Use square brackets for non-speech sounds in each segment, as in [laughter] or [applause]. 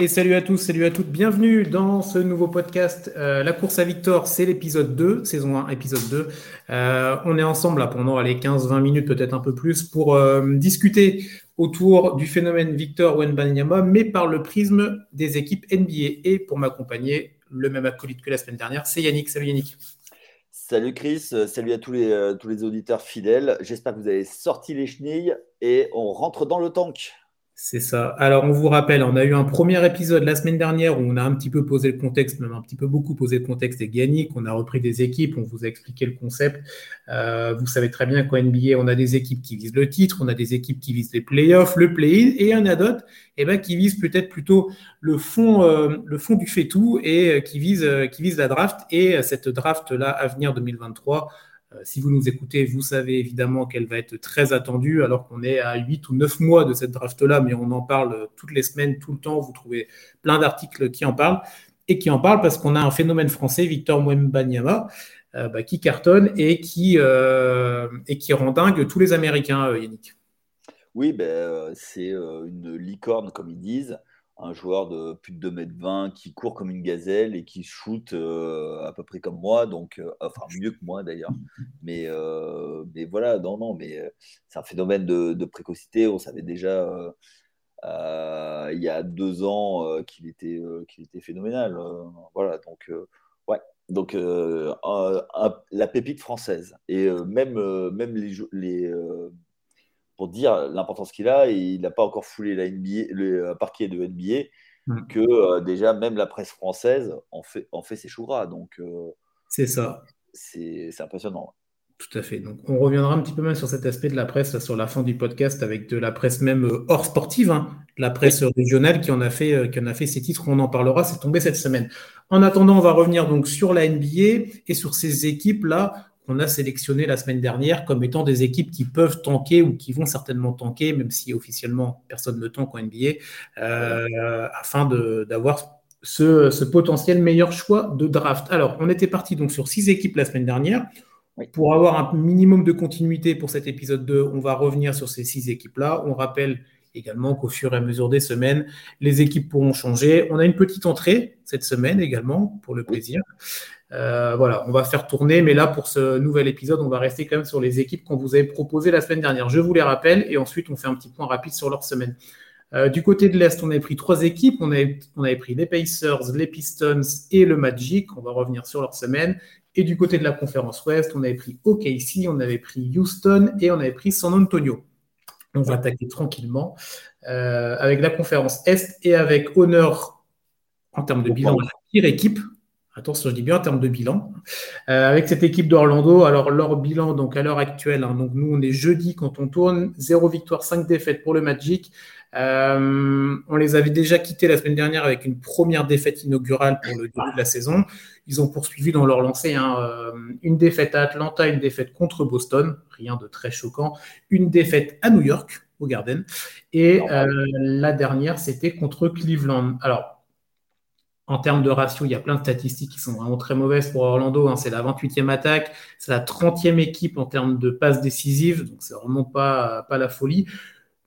Et salut à tous, salut à toutes, bienvenue dans ce nouveau podcast. Euh, la course à Victor, c'est l'épisode 2, saison 1, épisode 2. Euh, on est ensemble là pendant les 15-20 minutes, peut-être un peu plus, pour euh, discuter autour du phénomène Victor Wenbanyama, mais par le prisme des équipes NBA. Et pour m'accompagner, le même acolyte que la semaine dernière, c'est Yannick. Salut Yannick. Salut Chris, salut à tous les, tous les auditeurs fidèles. J'espère que vous avez sorti les chenilles et on rentre dans le tank. C'est ça. Alors, on vous rappelle, on a eu un premier épisode la semaine dernière où on a un petit peu posé le contexte, même un petit peu beaucoup posé le contexte des Yannick. On a repris des équipes, on vous a expliqué le concept. Euh, vous savez très bien qu'en NBA, on a des équipes qui visent le titre, on a des équipes qui visent les playoffs, le play-in, et un adot eh ben, qui visent peut-être plutôt le fond, euh, le fond du fait-tout et euh, qui vise, qui vise la draft. Et cette draft-là à venir 2023, euh, si vous nous écoutez, vous savez évidemment qu'elle va être très attendue, alors qu'on est à 8 ou 9 mois de cette draft-là, mais on en parle toutes les semaines, tout le temps. Vous trouvez plein d'articles qui en parlent, et qui en parlent parce qu'on a un phénomène français, Victor Mwembanyama, euh, bah, qui cartonne et qui, euh, et qui rend dingue tous les Américains, Yannick. Oui, ben, c'est une licorne, comme ils disent un joueur de plus de 2m20 qui court comme une gazelle et qui shoot euh, à peu près comme moi, donc euh, enfin mieux que moi d'ailleurs. Mais, euh, mais voilà, non, non, mais c'est un phénomène de, précocité. On savait déjà il y a deux ans qu'il était, qu'il était phénoménal. voilà, donc ouais, donc la pépite française et même, même les, les pour dire l'importance qu'il a. Et il n'a pas encore foulé la NBA, le parquet de NBA, mm. que euh, déjà même la presse française en fait, en fait ses choux Donc, euh, c'est ça. C'est impressionnant. Tout à fait. Donc, on reviendra un petit peu même sur cet aspect de la presse sur la fin du podcast avec de la presse même euh, hors sportive, hein, la presse régionale qui en a fait, qui en a fait ses titres. On en parlera. C'est tombé cette semaine. En attendant, on va revenir donc sur la NBA et sur ces équipes là on a sélectionné la semaine dernière comme étant des équipes qui peuvent tanker ou qui vont certainement tanker, même si officiellement personne ne tank en NBA, euh, afin d'avoir ce, potentiel meilleur choix de draft. Alors, on était parti donc sur six équipes la semaine dernière. Pour avoir un minimum de continuité pour cet épisode 2, on va revenir sur ces six équipes-là. On rappelle également qu'au fur et à mesure des semaines, les équipes pourront changer. On a une petite entrée cette semaine également, pour le plaisir. Euh, voilà, on va faire tourner, mais là, pour ce nouvel épisode, on va rester quand même sur les équipes qu'on vous avait proposées la semaine dernière. Je vous les rappelle, et ensuite, on fait un petit point rapide sur leur semaine. Euh, du côté de l'Est, on avait pris trois équipes. On avait, on avait pris les Pacers, les Pistons et le Magic. On va revenir sur leur semaine. Et du côté de la conférence Ouest, on avait pris OKC, on avait pris Houston et on avait pris San Antonio. On va attaquer tranquillement euh, avec la conférence Est et avec honneur en termes de bilan la pire équipe attention, je dis bien en termes de bilan, euh, avec cette équipe d'Orlando. Alors, leur bilan, donc à l'heure actuelle, hein, donc nous, on est jeudi quand on tourne, 0 victoire, 5 défaites pour le Magic. Euh, on les avait déjà quittés la semaine dernière avec une première défaite inaugurale pour le début de la saison. Ils ont poursuivi dans leur lancée hein, euh, une défaite à Atlanta, une défaite contre Boston, rien de très choquant, une défaite à New York, au Garden, et la dernière, c'était contre Cleveland. Alors, en termes de ratio, il y a plein de statistiques qui sont vraiment très mauvaises pour Orlando. Hein. C'est la 28e attaque, c'est la 30e équipe en termes de passes décisives, donc c'est vraiment pas, la folie.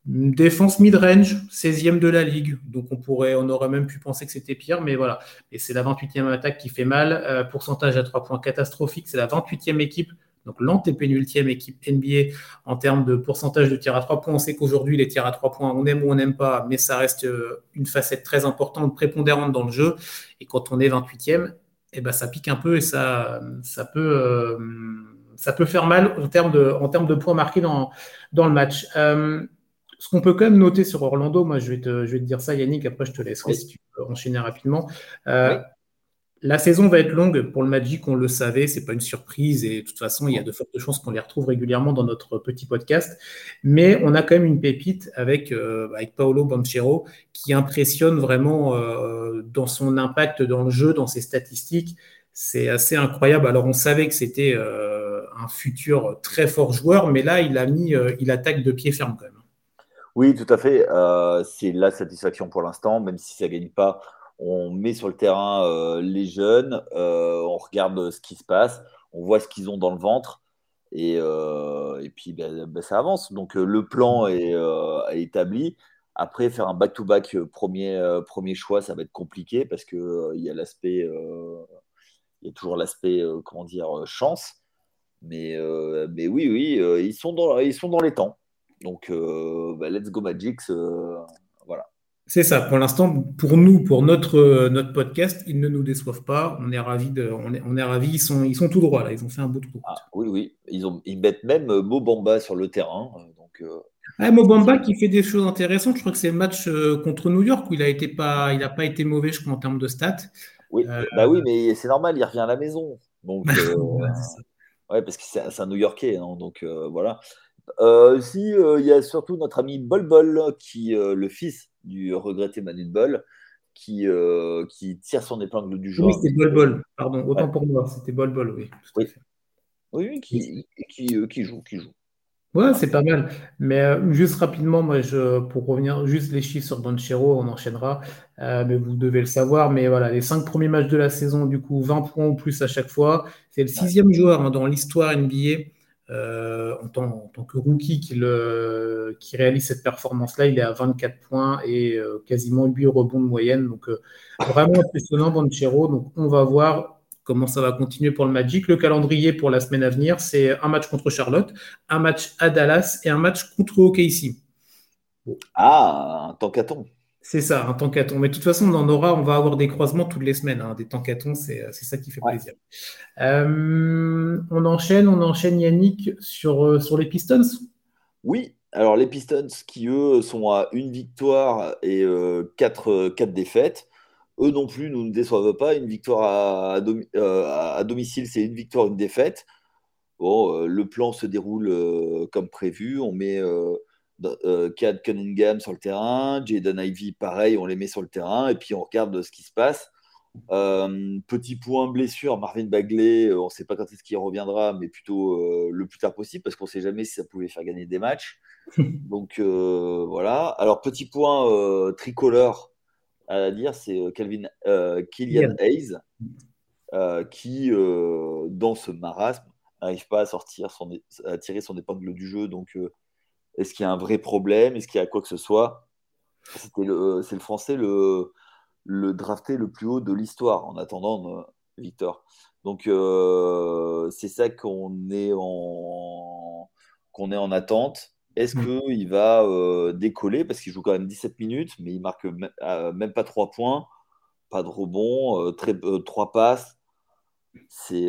défense mid-range, 16e de la ligue, donc on pourrait, on aurait même pu penser que c'était pire, mais voilà. Et c'est la 28e attaque qui fait mal. Euh, pourcentage à 3 points catastrophique, c'est la 28e équipe donc l'antépénultième équipe NBA en termes de pourcentage de tirs à trois points. On sait qu'aujourd'hui, les tirs à trois points, on aime ou on n'aime pas, mais ça reste euh, une facette très importante, prépondérante dans le jeu. Et quand on est 28e, eh ben, ça pique un peu et ça, ça, peut, euh, ça peut faire mal en termes de, en termes de points marqués dans, dans le match. Euh, ce qu'on peut quand même noter sur Orlando, moi je vais te, je vais te dire ça Yannick, après je te laisserai si tu peux enchaîner rapidement. La saison va être longue pour le Magic, on le savait, c'est pas une surprise et de toute façon, il y a de fortes chances qu'on les retrouve régulièrement dans notre petit podcast. Mais on a quand même une pépite avec, euh, Paolo Banchero qui impressionne vraiment euh, dans son impact dans le jeu, dans ses statistiques. C'est assez incroyable. Alors on savait que c'était euh, un futur très fort joueur, mais là il a mis, il attaque de pied ferme quand même. Oui, tout à fait. c'est la satisfaction pour l'instant, même si ça gagne pas on met sur le terrain euh, les jeunes, euh, on regarde ce qui se passe, on voit ce qu'ils ont dans le ventre, et, euh, puis ben, ben, ça avance. Donc le plan est, établi. Après, faire un back-to-back premier, premier choix, ça va être compliqué parce qu'il il y a l'aspect, il y a toujours l'aspect, comment dire, chance. Mais, mais oui, oui, ils, sont dans, ils sont dans les temps. Donc, bah, let's go Magic. C'est ça. Pour l'instant, pour nous, pour notre, notre podcast, ils ne nous déçoivent pas. On est ravis. De, on est, on est ravis. Ils sont, ils sont tout droits là. Ils ont fait un beau trou. Ah, oui, oui. Ils, ont, ils mettent même Mobamba sur le terrain. Donc, ah, Mobamba qui fait des choses intéressantes. Je crois que c'est le match contre New York où il a été pas, il a pas été mauvais, je crois, en termes de stats. Oui, euh, bah oui, mais c'est normal. Il revient à la maison. Donc, [laughs] euh, ouais, parce que c'est un New-Yorkais. Hein, donc voilà. Si il y a surtout notre ami Bol Bol, qui le fils du regretté Manu Bol, qui, euh, qui tire son épingle du jeu. Oui, c'était Bol Bol, pardon, autant pour moi, c'était Bol Bol, oui. Oui. oui, qui, qui, euh, qui, joue, qui joue. Ouais, c'est pas mal. Mais euh, juste rapidement, moi, je, pour revenir juste les chiffres sur Banchero, on enchaînera. mais vous devez le savoir. Mais voilà, les cinq premiers matchs de la saison, du coup, 20 points ou plus à chaque fois. C'est le sixième joueur hein, dans l'histoire NBA euh, en, tant, que rookie qui, réalise cette performance-là, il est à 24 points et euh, quasiment 8 rebonds de moyenne. Donc, euh, vraiment impressionnant, Banchero. Donc, on va voir comment ça va continuer pour le Magic. Le calendrier pour la semaine à venir, c'est un match contre Charlotte, un match à Dallas et un match contre OKC. Ah, un tant qu'à c'est ça, un tankathon. Mais de toute façon, dans Nora, on va avoir des croisements toutes les semaines. Hein. Des tankathons, c'est ça qui fait plaisir. Euh, on enchaîne, on enchaîne Yannick sur, euh, sur les Pistons. Oui, alors les Pistons qui, eux, sont à une victoire et euh, quatre, quatre, défaites. Eux non plus nous ne déçoivent pas. Une victoire à, à, domicile, c'est une victoire, une défaite. Bon, le plan se déroule comme prévu. On met euh, Cad Cunningham sur le terrain, Jaden Ivy, pareil, on les met sur le terrain et puis on regarde ce qui se passe. Euh, petit point blessure, Marvin Bagley, euh, on ne sait pas quand est-ce qu'il reviendra, mais plutôt le plus tard possible parce qu'on ne sait jamais si ça pouvait faire gagner des matchs. [laughs] Donc voilà. Alors petit point tricolore à dire, c'est Calvin Killian Hayes qui, dans ce marasme, n'arrive pas à sortir, son, à tirer son épingle du jeu. Donc est-ce qu'il y a un vrai problème? Est-ce qu'il y a quoi que ce soit? C'est le, le français le, le drafté le plus haut de l'histoire en attendant euh, Victor. Donc euh, c'est ça qu'on est en qu'on est en attente. Est-ce mm. qu'il va euh, décoller? Parce qu'il joue quand même 17 minutes, mais il marque même pas 3 points, pas de rebond, très, 3 passes. C'est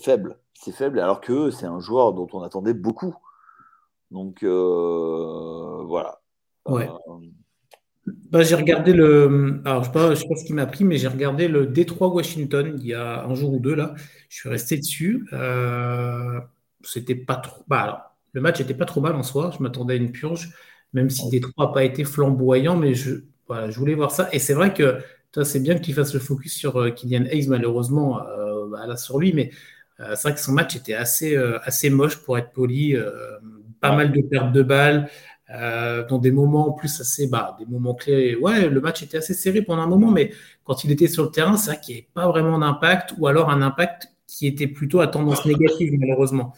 faible. C'est faible, alors que c'est un joueur dont on attendait beaucoup. Donc euh, voilà. Ouais. Euh, bah, j'ai regardé le. Alors, je ne sais, pas ce qui m'a pris, mais j'ai regardé le Détroit Washington il y a un jour ou deux là. Je suis resté dessus. Euh, c'était pas trop. Bah, alors, le match n'était pas trop mal en soi. Je m'attendais à une purge, même si Détroit n'a pas été flamboyant, mais je, voilà, je voulais voir ça. Et c'est vrai que c'est bien qu'il fasse le focus sur Kylian Hayes, malheureusement, bah, là sur lui, mais c'est vrai que son match était assez, assez moche pour être poli pas mal de pertes de balles, euh, dans des moments en plus assez, bah, des moments clés. Ouais, le match était assez serré pendant un moment, mais quand il était sur le terrain, c'est vrai qu'il n'y avait pas vraiment d'impact, ou alors un impact qui était plutôt à tendance négative, malheureusement.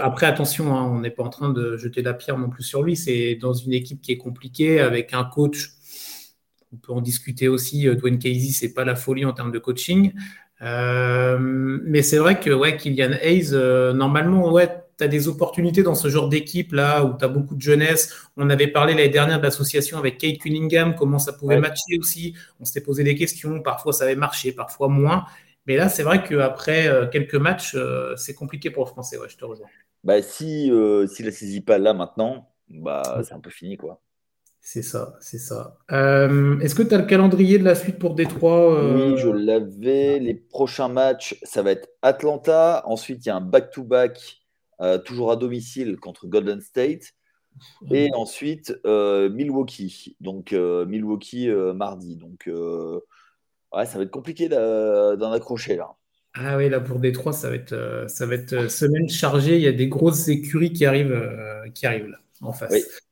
Après, attention, hein, on n'est pas en train de jeter la pierre non plus sur lui. C'est dans une équipe qui est compliquée, avec un coach. On peut en discuter aussi. Euh, Dwayne Casey, c'est pas la folie en termes de coaching. Euh, mais c'est vrai que ouais, Kylian Hayes, normalement, ouais, tu as des opportunités dans ce genre d'équipe là où tu as beaucoup de jeunesse. On avait parlé l'année dernière de l'association avec Kate Cunningham, comment ça pouvait matcher aussi. On s'était posé des questions, parfois ça avait marché, parfois moins. Mais là, c'est vrai qu'après euh, quelques matchs, euh, c'est compliqué pour le français. Ouais, je te rejoins. Bah, si euh, s'il ne la saisit pas là maintenant, bah, c'est un peu fini. quoi. C'est ça, c'est ça. Est-ce que tu as le calendrier de la suite pour Détroit Oui, je l'avais. Les prochains matchs, ça va être Atlanta. Ensuite, il y a un back-to-back euh, toujours à domicile contre Golden State. Et ensuite, euh, Milwaukee. Donc, euh, Milwaukee mardi. Donc, ouais, ça va être compliqué d'en accrocher là. Ah oui, là pour Détroit, ça va être, ça va être semaine chargée. Il y a des grosses écuries qui arrivent, qui arrivent là, en face.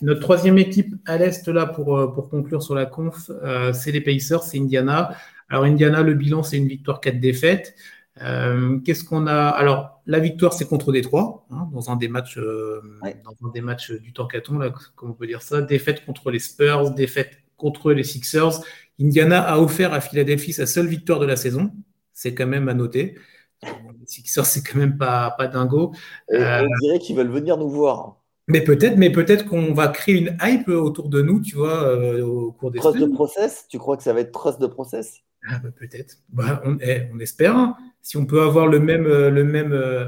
notre troisième équipe à l'Est, là, pour, pour conclure sur la conf, c'est les Pacers, c'est Indiana. Alors, Indiana, le bilan, c'est une victoire, quatre défaites. Euh, qu'est-ce qu'on a? Alors, la victoire, c'est contre Détroit, hein, dans un des matchs, euh, dans un des matchs du Tankaton, là, comment on peut dire ça. Défaite contre les Spurs, défaite contre les Sixers. Indiana a offert à Philadelphie sa seule victoire de la saison. C'est quand même à noter. Les Sixers, c'est quand même pas, pas dingo. on dirait qu'ils veulent venir nous voir. Mais peut-être, mais peut-être qu'on va créer une hype autour de nous, tu vois, au cours des Trust de process? Tu crois que ça va être trust de process? Ah, bah, peut-être. Bah, eh, on, espère. Hein. Si on peut avoir le même, euh, le même, euh,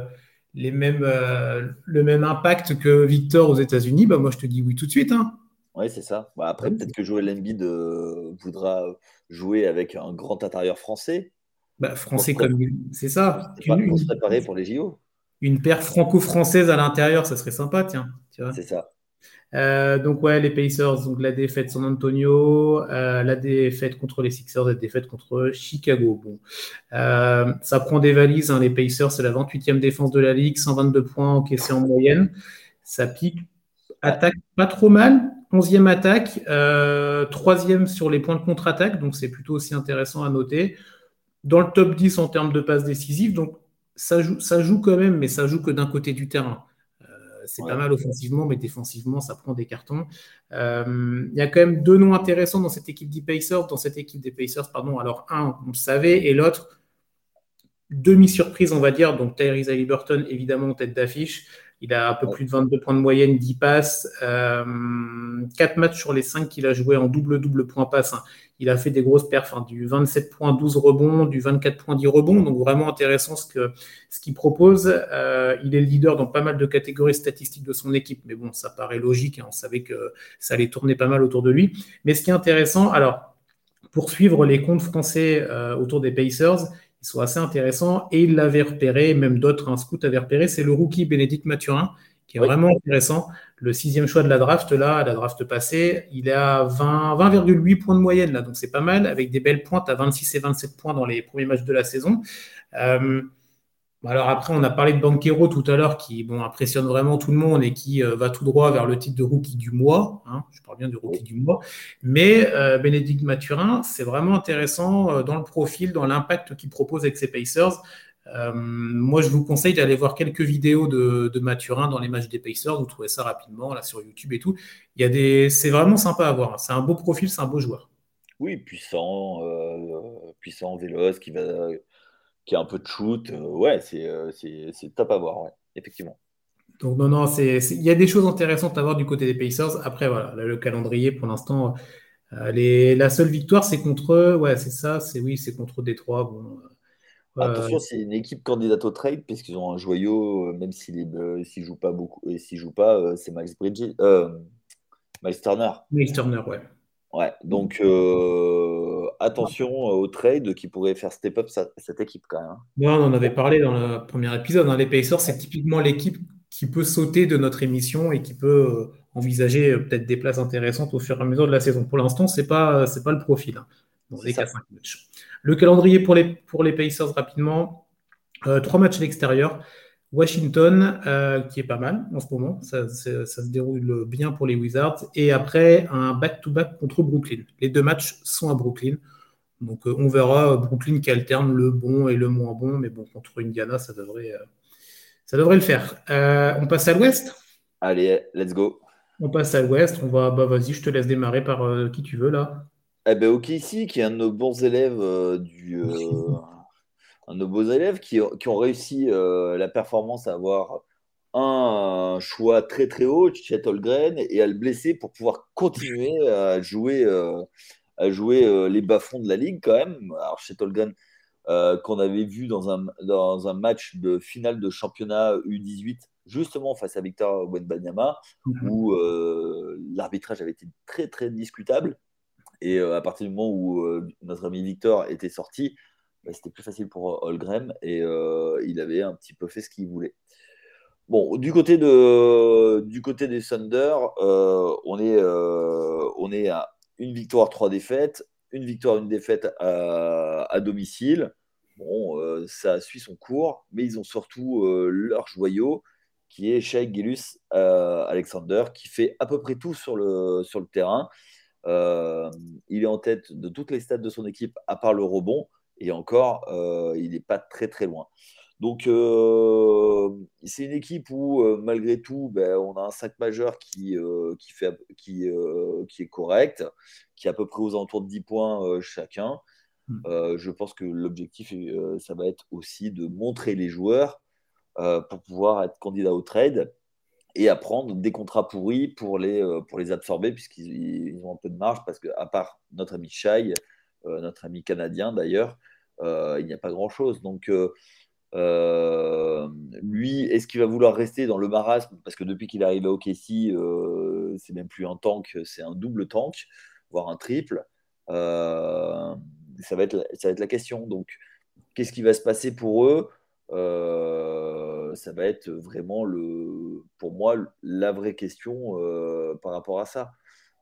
les mêmes, euh, le même impact que Victor aux États-Unis, bah, moi je te dis oui tout de suite. Hein. Oui, c'est ça. après, peut-être que Joel Embiid voudra jouer avec un grand intérieur français. français comme c'est ça. Une, se préparer pour les JO. Une paire franco-française à l'intérieur, ça serait sympa, tiens. C'est ça. Euh, donc ouais, les Pacers, donc la défaite San Antonio, euh, la défaite contre les Sixers, la défaite contre Chicago. Bon, euh, ça prend des valises. Hein, les Pacers, c'est la 28e défense de la ligue, 122 points encaissés en moyenne. Ça pique. Attaque pas trop mal. 11e attaque, troisième sur les points de contre-attaque, donc c'est plutôt aussi intéressant à noter. Dans le top 10 en termes de passes décisives, donc ça joue, ça joue quand même, mais ça joue que d'un côté du terrain c'est pas mal offensivement, mais défensivement, ça prend des cartons. Euh, il y a quand même deux noms intéressants dans cette équipe des Pacers, dans cette équipe des Pacers, pardon. Alors, un, on le savait, et l'autre, demi-surprise, on va dire. Donc, Tyrese Halliburton, évidemment, en tête d'affiche. Il a un peu plus de 22 points de moyenne, 10 passes, euh, 4 matchs sur les 5 qu'il a joué en double-double point passe. Hein. Il a fait des grosses perfs, hein, du 27 points, 12 rebonds, du 24 points, 10 rebonds. Donc vraiment intéressant ce qu'il ce qu'il propose. Euh, il est le leader dans pas mal de catégories statistiques de son équipe. Mais bon, ça paraît logique. Hein. on savait que ça allait tourner pas mal autour de lui. Mais ce qui est intéressant, alors, pour suivre les comptes français euh, autour des Pacers, ils sont assez intéressants. Et il l'avait repéré, même d'autres, un scout avait repéré, c'est le rookie Bénédicte Mathurin, qui est vraiment intéressant le sixième choix de la draft, là, la draft passée, il est à 20,8 points de moyenne, là, donc c'est pas mal, avec des belles pointes à 26 et 27 points dans les premiers matchs de la saison. Euh, alors après, on a parlé de Banquero tout à l'heure, qui bon, impressionne vraiment tout le monde et qui euh, va tout droit vers le titre de rookie du mois. Hein, je parle bien du rookie du mois. Mais euh, Bénédicte Mathurin, c'est vraiment intéressant dans le profil, dans l'impact qu'il propose avec ses Pacers. Euh, moi, je vous conseille d'aller voir quelques vidéos de, Mathurin dans les matchs des Pacers. Vous trouvez ça rapidement là sur YouTube et tout. Il y a des, c'est vraiment sympa à voir. C'est un beau profil, c'est un beau joueur. Oui, puissant, euh, puissant, véloce, qui va, qui a un peu de shoot. Euh, ouais, c'est, c'est, top à voir, ouais, effectivement. Donc non, non, il y a des choses intéressantes à voir du côté des Pacers. Après, voilà, le calendrier pour l'instant, les, la seule victoire, c'est contre, ouais, c'est ça, c'est oui, c'est contre Détroit. Bon, Attention, c'est une équipe candidate au trade puisqu'ils ont un joyau, euh, même s'il ne euh, joue pas beaucoup, et s'il joue pas, euh, c'est Max Bridges, Miles Turner. Miles Turner, ouais. Ouais, donc attention au trade qui pourrait faire step up cette équipe quand même. Hein. on en avait parlé dans le premier épisode. Hein. Les Pacers, c'est typiquement l'équipe qui peut sauter de notre émission et qui peut envisager peut-être des places intéressantes au fur et à mesure de la saison. Pour l'instant, ce n'est pas, pas le profil. Hein. Le calendrier pour les, pour les Pacers rapidement, euh, trois matchs à l'extérieur. Washington, euh, qui est pas mal en ce moment, ça, se déroule bien pour les Wizards. Et après, un back-to-back contre Brooklyn. Les deux matchs sont à Brooklyn. Donc euh, on verra Brooklyn qui alterne le bon et le moins bon. Mais bon, contre Indiana, ça devrait, ça devrait le faire. on passe à l'ouest? Allez, let's go. On passe à l'ouest. On va, bah vas-y, je te laisse démarrer par qui tu veux là. Eh ben, OKC, qui est un de nos bons élèves euh, du. [laughs] Euh, un de nos beaux élèves qui, qui ont réussi euh, la performance à avoir un choix très très haut, Chet Holgren, et à le blesser pour pouvoir continuer à jouer, à jouer les bas-fonds de la ligue quand même. Alors Chet Holgren, qu'on avait vu dans un, dans un match de finale de championnat U18, justement face à Victor Wenbanyama, mm-hmm. où l'arbitrage avait été très très discutable. Et euh, à partir du moment où euh, notre ami Victor était sorti, bah, c'était plus facile pour euh, Holgren et il avait un petit peu fait ce qu'il voulait. Bon, du côté, de, du côté des Thunder, on, est, on est à une victoire, trois défaites, une victoire, une défaite à, domicile. Bon, ça suit son cours, mais ils ont surtout leur joyau, qui est Shai Gilus Alexander, qui fait à peu près tout sur le, sur le terrain. Euh, il est en tête de toutes les stats de son équipe, à part le rebond. Et encore, il n'est pas très très loin. Donc, euh, c'est une équipe où, euh, malgré tout, ben, on a un 5 majeur qui, euh, qui, fait, qui, qui, est correct, qui est à peu près aux alentours de 10 points chacun. Hmm. je pense que l'objectif, ça va être aussi de montrer les joueurs pour pouvoir être candidat au trade et à prendre des contrats pourris pour les, pour les absorber, puisqu'ils ont un peu de marge, parce qu'à part notre ami Shai, notre ami canadien d'ailleurs, il n'y a pas grand-chose. Donc, euh, lui, est-ce qu'il va vouloir rester dans le marasme? Parce que depuis qu'il est arrivé au KC, euh, c'est même plus un tank, c'est un double tank, voire un triple. Euh, ça, va être, ça va être la question. Donc, qu'est-ce qui va se passer pour eux? Ça va être vraiment, le, pour moi, la vraie question par rapport à ça.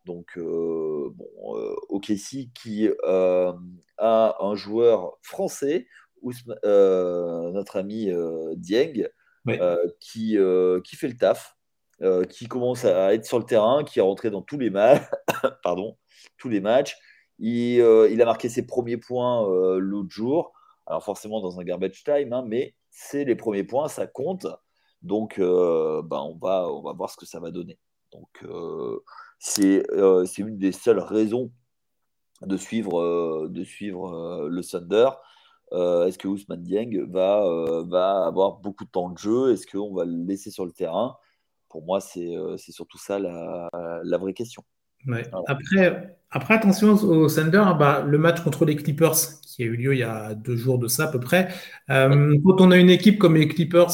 Donc, bon, OKC qui a un joueur français euh, notre ami euh, Dieng, euh, qui, qui fait le taf, qui commence à être sur le terrain, qui est rentré dans tous les matchs. [coughs] pardon, tous les matchs. Il, il, a marqué ses premiers points l'autre jour. Alors forcément dans un garbage time, hein, mais c'est les premiers points, ça compte. Donc bah, on, va, on va voir ce que ça va donner. Donc c'est une des seules raisons de suivre, de suivre le Thunder. Euh, est-ce que Ousmane Dieng va, euh, va avoir beaucoup de temps de jeu? Est-ce qu'on va le laisser sur le terrain? Pour moi, c'est euh, surtout ça la, la vraie question. Après, après, attention au Thunder, bah, le match contre les Clippers, qui a eu lieu il y a deux jours de ça à peu près. quand on a une équipe comme les Clippers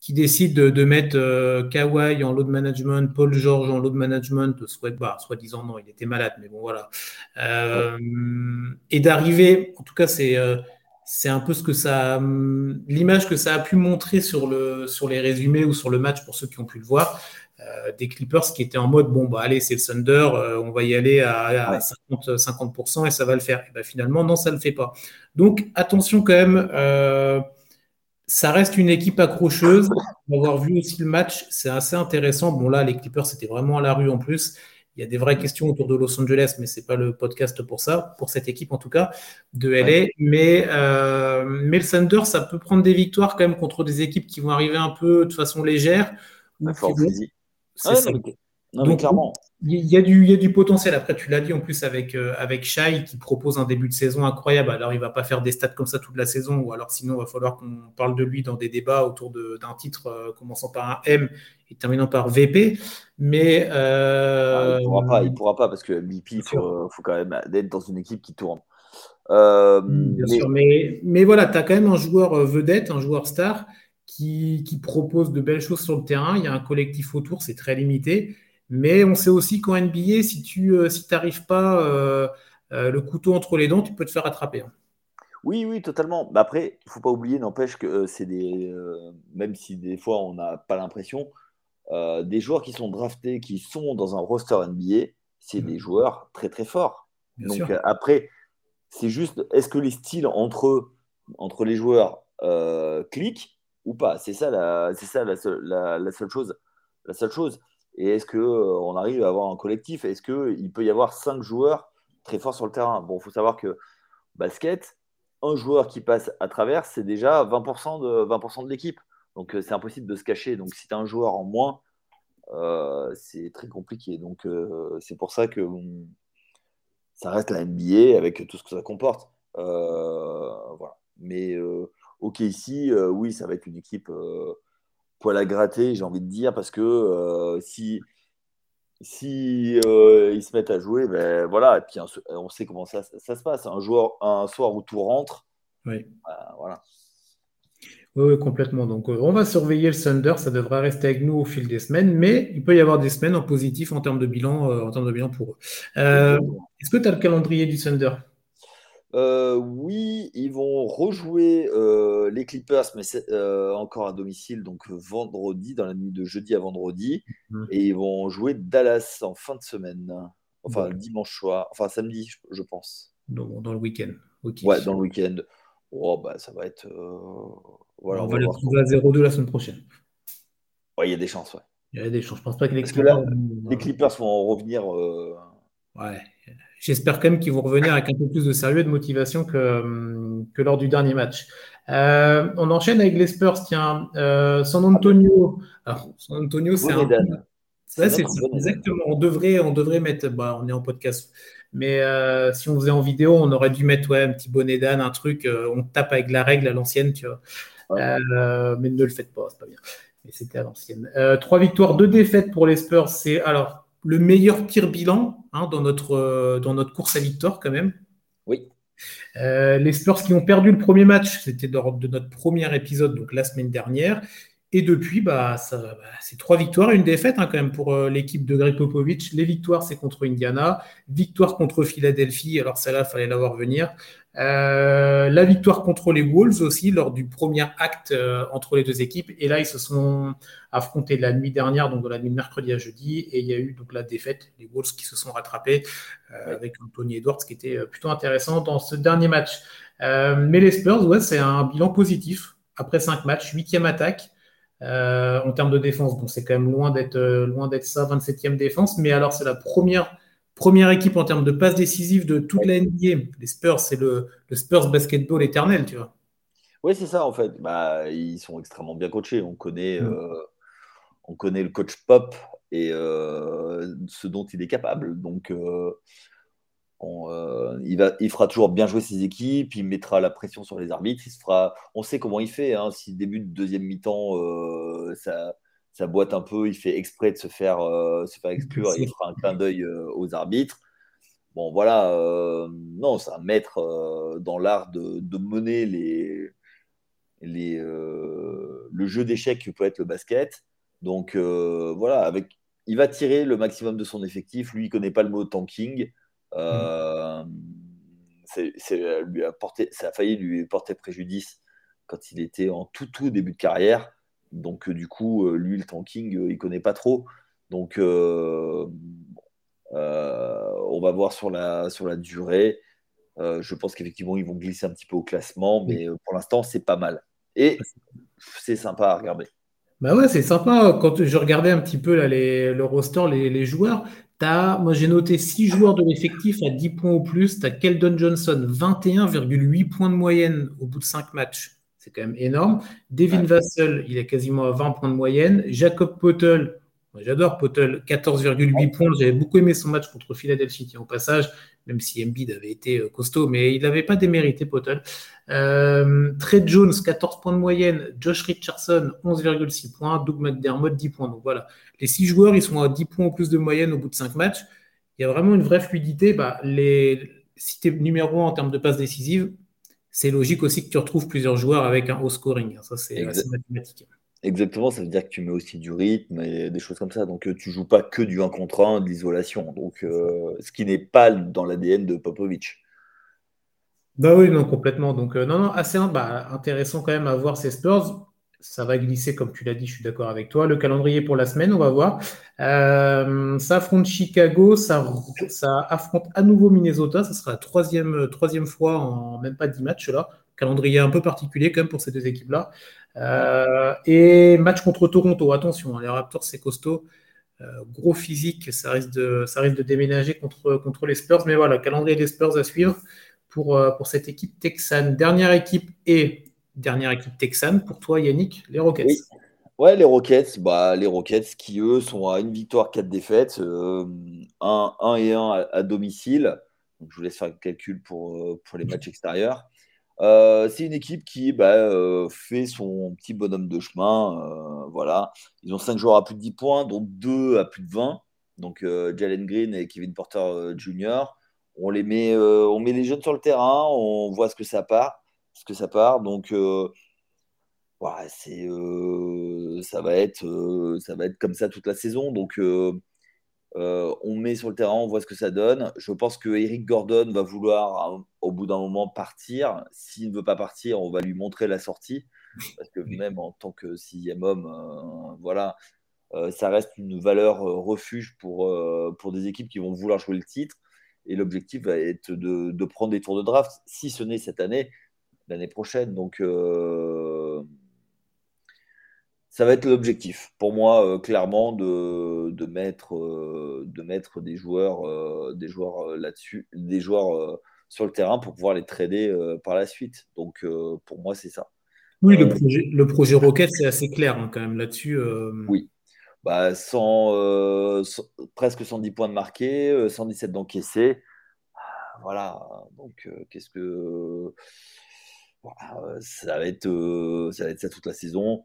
qui décide de, mettre Kawhi en load management, Paul George en load management, soit, bah, soi-disant non, il était malade, mais bon voilà. Et d'arriver, en tout cas, c'est c'est un peu ce que ça, l'image que ça a pu montrer sur, le, sur les résumés ou sur le match pour ceux qui ont pu le voir. Euh, des Clippers qui étaient en mode bon bah allez c'est le Thunder euh, on va y aller à, 50, 50% et ça va le faire et ben, finalement non ça le fait pas donc attention quand même euh, ça reste une équipe accrocheuse avoir vu aussi le match c'est assez intéressant bon là les Clippers c'était vraiment à la rue en plus il y a des vraies questions autour de Los Angeles, mais ce n'est pas le podcast pour ça, pour cette équipe en tout cas, de LA. Mais, euh, mais le Thunder, ça peut prendre des victoires quand même contre des équipes qui vont arriver un peu de façon légère. C'est ça. Donc, clairement. Il y, a du, il y a du potentiel. Après, tu l'as dit en plus avec, euh, avec Shai qui propose un début de saison incroyable. Alors, il ne va pas faire des stats comme ça toute la saison, ou alors sinon, il va falloir qu'on parle de lui dans des débats autour d'un titre euh, commençant par un M et terminant par VP. Mais. Euh, ah, il ne pourra, pas, il pourra pas parce que MVP, il faut, faut, quand même être dans une équipe qui tourne. Bien mais... sûr, mais, mais voilà, tu as quand même un joueur vedette, un joueur star qui, qui propose de belles choses sur le terrain. Il y a un collectif autour, c'est très limité. Mais on sait aussi qu'en NBA, si tu euh, si n'arrives pas euh, euh, le couteau entre les dents, tu peux te faire attraper. Hein. Oui, oui, totalement. Mais après, il ne faut pas oublier, n'empêche que c'est des. même si des fois on n'a pas l'impression, des joueurs qui sont draftés, qui sont dans un roster NBA, c'est des mmh. joueurs très très forts. Donc après, c'est juste, est-ce que les styles entre, entre les joueurs cliquent ou pas? C'est ça, la, c'est ça la, la, seule chose. La seule chose. Et est-ce qu'on euh, arrive à avoir un collectif? Est-ce qu'il peut y avoir cinq joueurs très forts sur le terrain? Bon, il faut savoir que basket, un joueur qui passe à travers, c'est déjà 20% de, 20 de l'équipe. Donc euh, c'est impossible de se cacher. Donc si tu as un joueur en moins, euh, c'est très compliqué. Donc c'est pour ça que ça reste la NBA avec tout ce que ça comporte. voilà. Mais ok, ici, oui, ça va être une équipe poil à gratter, j'ai envie de dire, parce que euh, si, si euh, ils se mettent à jouer, ben voilà, et puis on sait comment ça, ça se passe. Un, joueur, un soir où tout rentre, oui. Ben, voilà. Oui, complètement. Donc, euh, on va surveiller le Thunder. Ça devrait rester avec nous au fil des semaines, mais il peut y avoir des semaines en positif en termes de bilan, en termes de bilan pour eux. Est-ce que tu as le calendrier du Thunder? Euh, oui, ils vont rejouer euh, les Clippers, mais euh, encore à domicile, donc vendredi, dans la nuit de jeudi à vendredi. Mhm. Et ils vont jouer Dallas en fin de semaine. Enfin, dimanche soir. Enfin, samedi, je, pense. Dans, dans le week-end. Ouais, dans le week-end. Oh, bah, ça va être. Voilà, on, va, les trouver à 0-2 la semaine prochaine. Ouais, il y a des chances, ouais. Il y a des chances. Je pense pas que les Clippers. les Clippers vont revenir Ouais. J'espère quand même qu'ils vont revenir avec un peu plus de sérieux et de motivation que, que lors du dernier match. Euh, on enchaîne avec les Spurs, tiens. Euh, San Antonio. Alors, San Antonio, c'est un. c'est exactement. On devrait, on devrait mettre. Bah, on est en podcast. Mais euh, si on faisait en vidéo, on aurait dû mettre ouais, un petit bonnet d'âne, un truc. on tape avec la règle à l'ancienne, tu vois. mais ne le faites pas, c'est pas bien. Mais c'était à l'ancienne. trois victoires, deux défaites pour les Spurs. C'est alors le meilleur pire bilan hein, dans, notre, dans notre course à victoire, quand même. Oui. Euh, les Spurs qui ont perdu le premier match, c'était lors de notre premier épisode, donc la semaine dernière. Et depuis, bah, bah c'est trois victoires et une défaite hein, quand même pour euh, l'équipe de Greg Popovich. Les victoires, c'est contre Indiana. Victoire contre Philadelphie. Alors celle-là, il fallait la voir venir. Euh, la victoire contre les Wolves aussi lors du premier acte euh, entre les deux équipes. Et là, ils se sont affrontés la nuit dernière, donc de la nuit de mercredi à jeudi, et il y a eu donc la défaite, les Wolves qui se sont rattrapés avec Anthony Edwards, qui était plutôt intéressant dans ce dernier match. mais les Spurs, ouais, c'est un bilan positif après cinq matchs, huitième attaque. En termes de défense, bon, c'est quand même loin d'être loin d'être ça, 27e défense, mais alors c'est la première première équipe en termes de passes décisives de toute la NBA. Les Spurs, c'est le, Spurs basketball éternel, tu vois. Oui, c'est ça, en fait. Bah, ils sont extrêmement bien coachés. On connaît, mm. euh, on connaît le coach Pop et euh, ce dont il est capable. Donc, euh, il, va, il fera toujours bien jouer ses équipes. Il mettra la pression sur les arbitres. Il se fera, on sait comment il fait. Hein. S'il débute deuxième mi-temps, ça ça boite un peu, il fait exprès de se faire, euh, exclure, il fera un clin d'œil euh, aux arbitres. Bon, voilà, euh, non, c'est un maître dans l'art de, mener les, les, le jeu d'échecs que peut être le basket. Donc, voilà, avec, il va tirer le maximum de son effectif. Lui, il connaît pas le mot tanking. Mm. lui a porté, ça a failli lui porter préjudice quand il était en tout, tout début de carrière. Donc, euh, du coup, euh, lui, le tanking, euh, il connaît pas trop. Donc, on va voir sur la, sur la durée. je pense qu'effectivement, ils vont glisser un petit peu au classement, mais pour l'instant, c'est pas mal. Et c'est sympa à regarder. Bah ouais, c'est sympa. Quand je regardais un petit peu là, les, le roster, les, les joueurs, as, moi j'ai noté 6 joueurs de l'effectif à 10 points ou plus. Tu as Keldon Johnson, 21,8 points de moyenne au bout de 5 matchs. C'est quand même énorme. Devin Vassell, il est quasiment à 20 points de moyenne. Jacob Potel, j'adore Potel, 14,8 points. J'avais beaucoup aimé son match contre Philadelphie, au passage, même si Embiid avait été euh, costaud, mais il n'avait pas démérité Potel. Euh, Trey Jones, 14 points de moyenne. Josh Richardson, 11,6 points. Doug McDermott, 10 points. Donc voilà, les 6 joueurs, ils sont à 10 points ou plus de moyenne au bout de 5 matchs. Il y a vraiment une vraie fluidité. Bah, les, si tu es numéro 1 en termes de passes décisives, c'est logique aussi que tu retrouves plusieurs joueurs avec un haut scoring. Ça, c'est mathématique. Exactement, ça veut dire que tu mets aussi du rythme et des choses comme ça. Donc, euh, tu joues pas que du 1 contre 1, de l'isolation. Donc, euh, ce qui n'est pas dans l'ADN de Popovic. Bah oui, non, complètement. Donc, euh, non, non, assez bah, intéressant quand même à voir ces Spurs ça va glisser, comme tu l'as dit, je suis d'accord avec toi. Le calendrier pour la semaine, on va voir. Euh, ça affronte Chicago, ça, ça, affronte à nouveau Minnesota. Ça sera la troisième, troisième fois en même pas dix matchs là. Calendrier un peu particulier quand même pour ces deux équipes-là. Euh, et match contre Toronto. Attention, hein, les Raptors, c'est costaud. Euh, gros physique, ça risque, de, ça risque de déménager contre, contre les Spurs. Mais voilà, calendrier des Spurs à suivre pour, pour cette équipe texane. Dernière équipe et dernière équipe texane. Pour toi, Yannick, les Rockets. Oui. Ouais, les Rockets, bah, les Rockets qui, eux, sont à une victoire, quatre défaites, euh, un, et un à, domicile. Donc, je vous laisse faire le calcul pour, euh, pour les matchs extérieurs. Euh, c'est une équipe qui bah, fait son petit bonhomme de chemin. voilà. Ils ont cinq joueurs à plus de 10 points, dont deux à plus de 20. Donc, Jalen Green et Kevin Porter Jr. On, les met, on met les jeunes sur le terrain, on voit ce que ça part ce que ça part. Donc, euh, c'est, euh, ça, va être, euh, ça va être comme ça toute la saison. Donc, on met sur le terrain, on voit ce que ça donne. Je pense que Eric Gordon va vouloir, au bout d'un moment, partir. S'il ne veut pas partir, on va lui montrer la sortie. Parce que même en tant que sixième homme, voilà, ça reste une valeur refuge pour, pour des équipes qui vont vouloir jouer le titre. Et l'objectif va être de, de, prendre des tours de draft, si ce n'est cette année, l'année prochaine. Donc, euh, ça va être l'objectif pour moi, clairement, de, de mettre, de mettre des joueurs, des joueurs là-dessus, des joueurs sur le terrain pour pouvoir les trader par la suite. Donc, pour moi, c'est ça. Oui, le projet, le projet Rocket, c'est assez clair hein, quand même là-dessus. Oui. Bah, presque 110 points de marqués, 117 d'encaissés. Voilà. Donc, qu'est-ce que. ça, va être, ça va être ça toute la saison.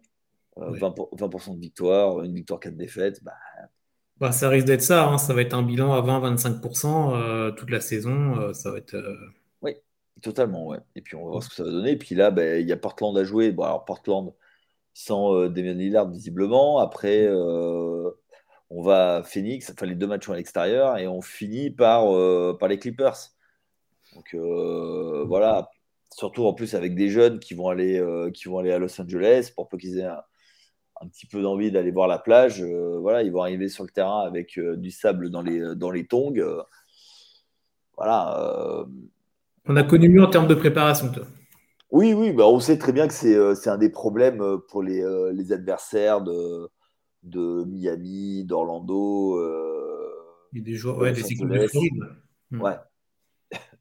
20%, euh, de victoire, une victoire, 4 défaites, bah... bah ça risque d'être ça. Hein. Ça va être un bilan à 20-25% euh, toute la saison. Euh, ça va être. Oui, totalement. Ouais. Et puis on va voir ce que ça va donner. Et puis là, bah, il y a Portland à jouer. Bon, alors Portland sans Damien Lillard visiblement. Après, on va à Phoenix. Enfin, les deux matchs sont à l'extérieur et on finit par, par les Clippers. Donc voilà, surtout en plus avec des jeunes qui vont aller, qui vont aller à Los Angeles pour peu qu'ils aient un, un petit peu d'envie d'aller voir la plage, euh, voilà, ils vont arriver sur le terrain avec euh, du sable dans les, dans les tongs. Euh, voilà. On a connu mieux en termes de préparation, toi. Oui, oui, bah on sait très bien que c'est un des problèmes pour les, les adversaires de, de Miami, d'Orlando. Et des joueurs, ouais, des équipes de Floride. Hmm. Ouais.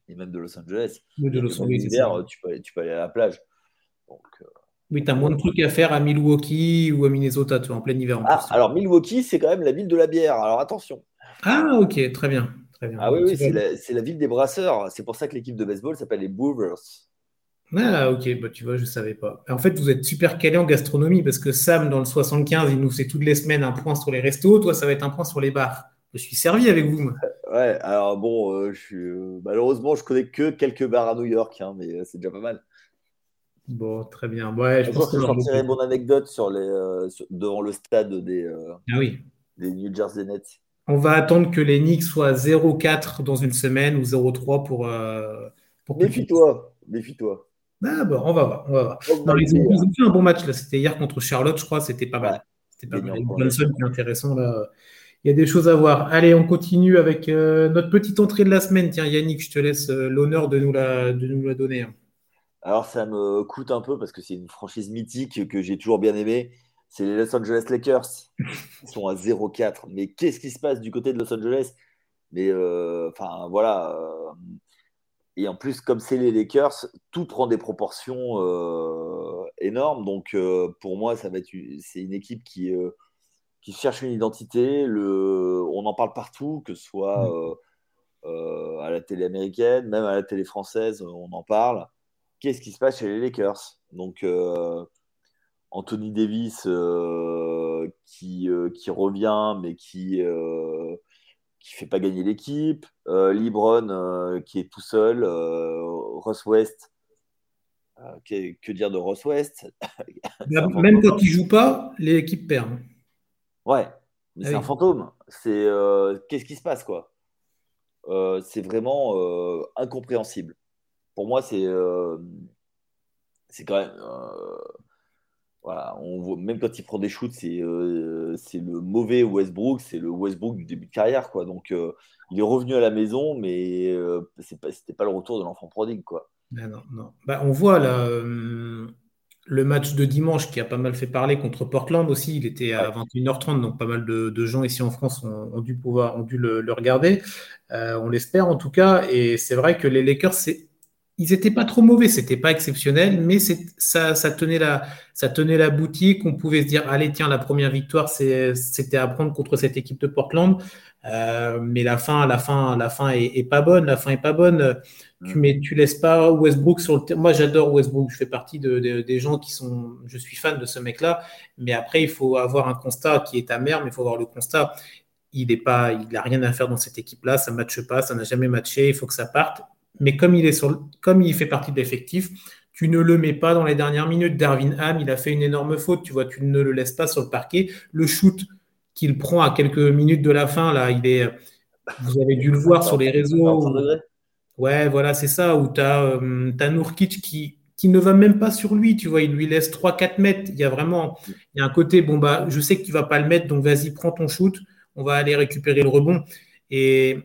Et même de Los Angeles. de Los Angeles. Tu, peux aller, tu peux aller à la plage. Donc, oui, tu as moins de trucs à faire à Milwaukee ou à Minnesota, tu vois, en plein hiver. ah, alors Milwaukee, c'est quand même la ville de la bière. Alors attention. Ah, ok, très bien. Très bien. Ah oui, oui c'est la, ville des brasseurs. C'est pour ça que l'équipe de baseball s'appelle les Brewers. Ah, ok, bah, tu vois, je ne savais pas. En fait, vous êtes super calé en gastronomie parce que Sam, dans le 75, il nous fait toutes les semaines un point sur les restos. Toi, ça va être un point sur les bars. Je suis servi avec vous. [laughs] Ouais, alors bon, euh, je suis, euh, malheureusement, je connais que quelques bars à New York, hein, mais euh, c'est déjà pas mal. Bon, très bien. Ouais, je, pense que je sortirai mon anecdote sur les, euh, devant le stade des, euh, ah oui. des New Jersey Nets. On va attendre que les Knicks soient 0-4 dans une semaine ou 0-3 pour. Euh, pour méfie-toi, méfie-toi. Ah bon, on va voir. On va voir. ils, ont, fait un bon match là. C'était hier contre Charlotte, je crois. C'était pas mal. C'était pas mal. Johnson qui est intéressant là. Il y a des choses à voir. Allez, on continue avec notre petite entrée de la semaine. Tiens, Yannick, je te laisse l'honneur de nous la, de nous la donner. Hein. Alors, ça me coûte un peu parce que c'est une franchise mythique que j'ai toujours bien aimée. C'est les Los Angeles Lakers. Ils sont à 0-4. Mais qu'est-ce qui se passe du côté de Los Angeles? Mais euh, enfin, voilà. Euh, et en plus, comme c'est les Lakers, tout prend des proportions euh, énormes. Donc, pour moi, ça va être c'est une équipe qui, qui cherche une identité. Le, on en parle partout, que ce soit mm. à la télé américaine, même à la télé française, on en parle qu'est-ce qui se passe chez les Lakers Donc, euh, Anthony Davis euh, qui, euh, qui revient, mais qui ne fait pas gagner l'équipe. Libron qui est tout seul. Ross West. Que, dire de Ross West? [laughs] Même quand il joue pas, l'équipe perd. Ouais, mais ah c'est un fantôme. C'est qu'est-ce qui se passe quoi? C'est vraiment incompréhensible pour moi, c'est euh, c'est quand même. Euh, voilà, on voit, même quand il prend des shoots, c'est euh, c'est le mauvais Westbrook, c'est le Westbrook du début de carrière. Quoi. Donc, il est revenu à la maison, mais ce n'était pas le retour de l'enfant prodigue. Quoi. non, non. Bah, on voit là le match de dimanche qui a pas mal fait parler contre Portland aussi. Il était à 21h30, donc pas mal de, gens ici en France ont, dû pouvoir, ont dû le, le regarder. on l'espère en tout cas. Et c'est vrai que les Lakers, c'est ils n'étaient pas trop mauvais, c'était pas exceptionnel, mais ça, ça, tenait la, ça tenait la boutique. On pouvait se dire, allez, tiens, la première victoire, c'était à prendre contre cette équipe de Portland. Euh, mais la fin, la fin, la fin est, pas bonne. La fin est pas bonne. Tu mets, tu laisses pas Westbrook sur le terrain. Moi, j'adore Westbrook. Je fais partie de, des gens qui sont. Je suis fan de ce mec-là. Mais après, il faut avoir un constat qui est amer, mais il faut avoir le constat. Il n'a pas, il a rien à faire dans cette équipe-là. Ça ne matche pas. Ça n'a jamais matché. Il faut que ça parte mais comme il, est sur, comme il fait partie de l'effectif, tu ne le mets pas dans les dernières minutes. Darwin Ham, il a fait une énorme faute, tu vois, tu ne le laisses pas sur le parquet. Le shoot qu'il prend à quelques minutes de la fin, là, il est. Vous avez dû le voir sur les réseaux. Ouais, voilà, c'est ça, où tu as, euh, Nourkic qui, qui ne va même pas sur lui, tu vois, il lui laisse 3-4 mètres. Il y a vraiment il y a un côté, bon, bah, je sais que tu ne vas pas le mettre, donc vas-y, prends ton shoot, on va aller récupérer le rebond. Et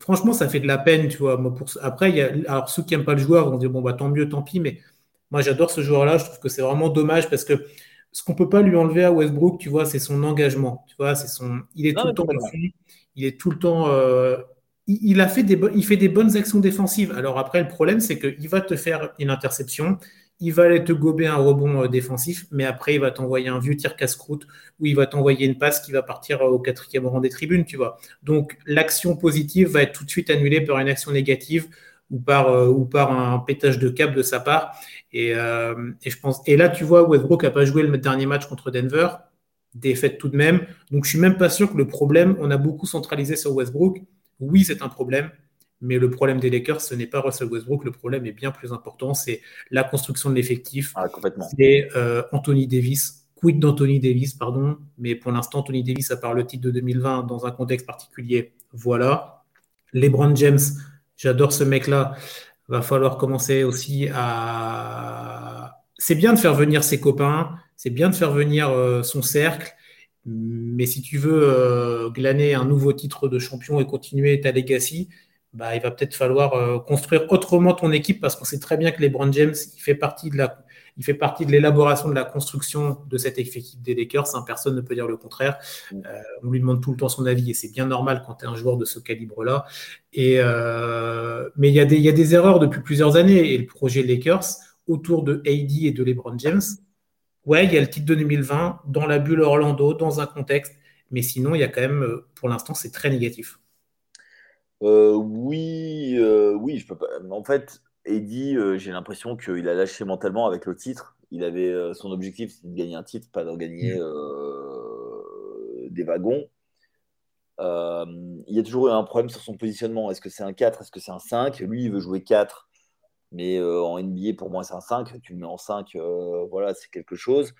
franchement, ça fait de la peine, tu vois. Après, il y a... alors ceux qui n'aiment pas le joueur vont dire bon bah tant mieux, tant pis. Mais moi, j'adore ce joueur-là. Je trouve que c'est vraiment dommage parce que ce qu'on peut pas lui enlever à Westbrook, tu vois, c'est son engagement. Tu vois, c'est son, il est tout le temps il est tout le temps. Euh, il, a fait des, il fait des bonnes actions défensives. Alors après, le problème, c'est qu'il va te faire une interception, il va aller te gober un rebond euh, défensif, mais après, il va t'envoyer un vieux tir casse-croûte ou il va t'envoyer une passe qui va partir euh, au quatrième rang des tribunes, tu vois. Donc, l'action positive va être tout de suite annulée par une action négative ou par, euh, un pétage de câble de sa part. Et, et, je pense, et là, tu vois, Westbrook n'a pas joué le dernier match contre Denver, défaite tout de même. Donc, je suis même pas sûr que le problème, on a beaucoup centralisé sur Westbrook. Oui, c'est un problème, mais le problème des Lakers, ce n'est pas Russell Westbrook. Le problème est bien plus important. C'est la construction de l'effectif. Ah. C'est euh, Anthony Davis. Quid d'Anthony Davis, pardon? Mais pour l'instant, Anthony Davis, à part le titre de 2020 dans un contexte particulier, voilà. LeBron James, j'adore ce mec-là. Va falloir commencer aussi à. C'est bien de faire venir ses copains, c'est bien de faire venir euh, son cercle, mais si tu veux euh, glaner un nouveau titre de champion et continuer ta legacy, bah, il va peut-être falloir euh, construire autrement ton équipe parce qu'on sait très bien que LeBron James, il fait partie de la, il fait partie de l'élaboration de la construction de cette équipe des Lakers. Hein, personne ne peut dire le contraire. Mm. Euh, on lui demande tout le temps son avis et c'est bien normal quand tu es un joueur de ce calibre-là. Et euh, mais il y, a des, il y a des erreurs depuis plusieurs années et le projet Lakers autour de AD et de LeBron James. Ouais, il y a le titre de 2020 dans la bulle Orlando, dans un contexte, mais sinon, il y a quand même, pour l'instant, c'est très négatif. Euh, oui, euh, oui, je peux pas. En fait, Eddie, euh, j'ai l'impression qu'il a lâché mentalement avec le titre. Il avait son objectif, c'était de gagner un titre, pas de gagner mm. des wagons. il y a toujours eu un problème sur son positionnement. Est-ce que c'est un 4 Est-ce que c'est un 5 Lui, il veut jouer 4, mais en NBA, pour moi, c'est un 5. Tu le mets en 5, voilà, c'est quelque chose.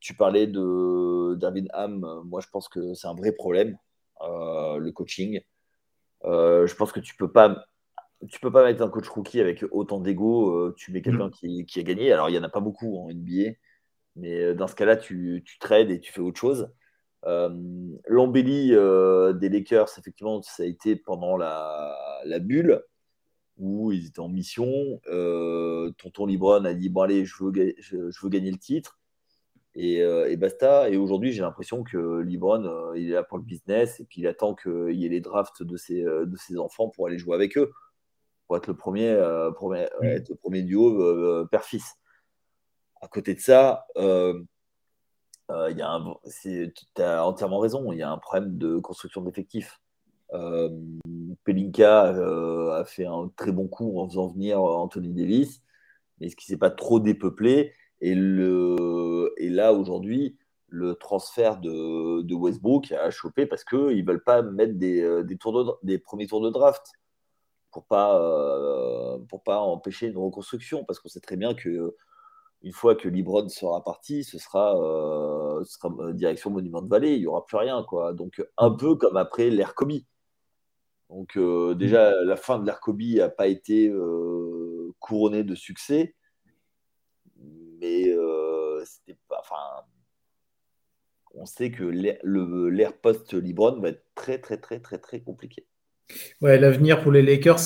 tu parlais de David Ham. Moi, je pense que c'est un vrai problème. Euh, le coaching. Euh, je pense que tu peux pas tu peux pas mettre un coach rookie avec autant d'ego. Euh, tu mets quelqu'un mm. qui, a gagné. Alors, il n'y en a pas beaucoup en NBA. Mais dans ce cas-là, tu, tu trades et tu fais autre chose. L'embellie des Lakers, effectivement, ça a été pendant la, bulle où ils étaient en mission. tonton Libron a dit Bon, allez, je veux, je veux gagner le titre. Euh, et, basta. Et aujourd'hui, j'ai l'impression que Libron, euh, il est là pour le business et puis il attend qu'il y ait les drafts de ses, euh, de ses enfants pour aller jouer avec eux, pour être le premier, premier être le premier duo père-fils. À côté de ça, tu as entièrement raison, il y a un problème de construction d'effectifs. Pelinka a fait un très bon coup en faisant venir Anthony Davis, mais ce qui ne s'est pas trop dépeuplé et, le, et là, aujourd'hui, le transfert de, Westbrook a chopé parce qu'ils ne veulent pas mettre des, euh, des, premiers tours de draft pour pas, euh, pas empêcher une reconstruction. Parce qu'on sait très bien que une fois que Libron sera parti, ce sera, euh, direction Monument de Vallée, il n'y aura plus rien. Quoi. Donc, un peu comme après l'ère Kobe. Donc, déjà, la fin de l'ère Kobe n'a pas été couronnée de succès on sait que l'ère post-Libron va être très, très, très, très, très compliqué. Ouais, l'avenir pour les Lakers